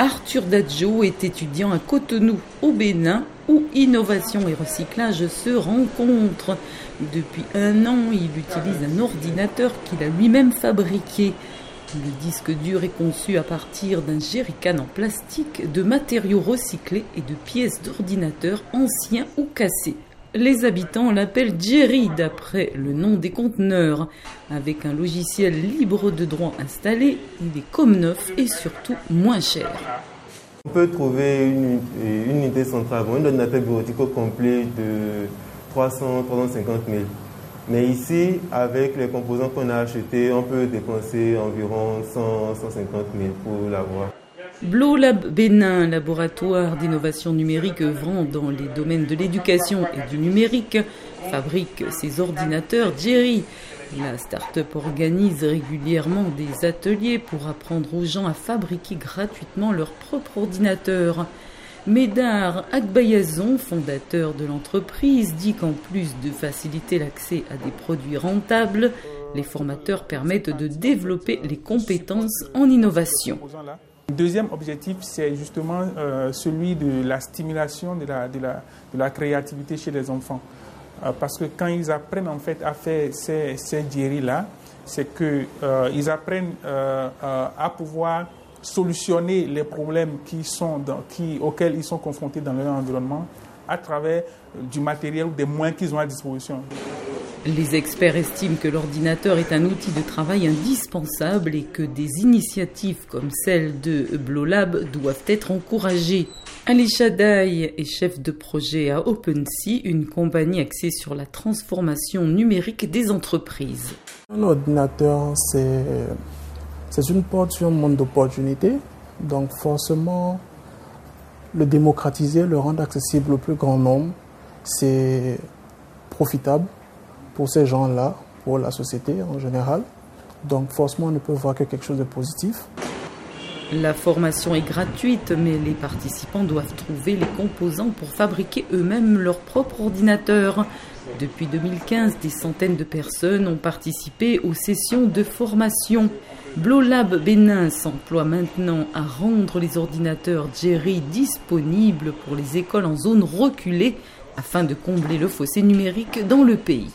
Arthur Dadjo est étudiant à Cotonou, au Bénin, où innovation et recyclage se rencontrent. Depuis un an, il utilise un ordinateur qu'il a lui-même fabriqué. Le disque dur est conçu à partir d'un jerrycan en plastique, de matériaux recyclés et de pièces d'ordinateur anciens ou cassés. Les habitants l'appellent Jerry d'après le nom des conteneurs. Avec un logiciel libre de droit installé, il est comme neuf et surtout moins cher. On peut trouver une, unité centrale, un ordinateur bureautique complet de 300, 350 000. Mais ici, avec les composants qu'on a achetés, on peut dépenser environ 100, 150 000 pour l'avoir. BloLab Bénin, laboratoire d'innovation numérique œuvrant dans les domaines de l'éducation et du numérique, fabrique ses ordinateurs Jerry. La start-up organise régulièrement des ateliers pour apprendre aux gens à fabriquer gratuitement leur propre ordinateur. Médard Agbayazon, fondateur de l'entreprise, dit qu'en plus de faciliter l'accès à des produits rentables, les formateurs permettent de développer les compétences en innovation. Deuxième objectif, c'est justement euh, celui de la stimulation de la, créativité chez les enfants. Euh, parce que quand ils apprennent en fait à faire ces, ces là c'est qu'ils euh, apprennent à pouvoir solutionner les problèmes qui sont qui, auxquels ils sont confrontés dans leur environnement à travers du matériel ou des moyens qu'ils ont à disposition. Les experts estiment que l'ordinateur est un outil de travail indispensable et que des initiatives comme celle de Blolab doivent être encouragées. Ali Shadai est chef de projet à OpenSea, une compagnie axée sur la transformation numérique des entreprises. Un ordinateur, c'est une porte sur un monde d'opportunités. Donc forcément, le démocratiser, le rendre accessible au plus grand nombre, c'est profitable pour ces gens-là, pour la société en général. Donc forcément, on ne peut voir que quelque chose de positif. La formation est gratuite, mais les participants doivent trouver les composants pour fabriquer eux-mêmes leur propre ordinateur. Depuis 2015, des centaines de personnes ont participé aux sessions de formation. Blolab Bénin s'emploie maintenant à rendre les ordinateurs Jerry disponibles pour les écoles en zone reculée afin de combler le fossé numérique dans le pays.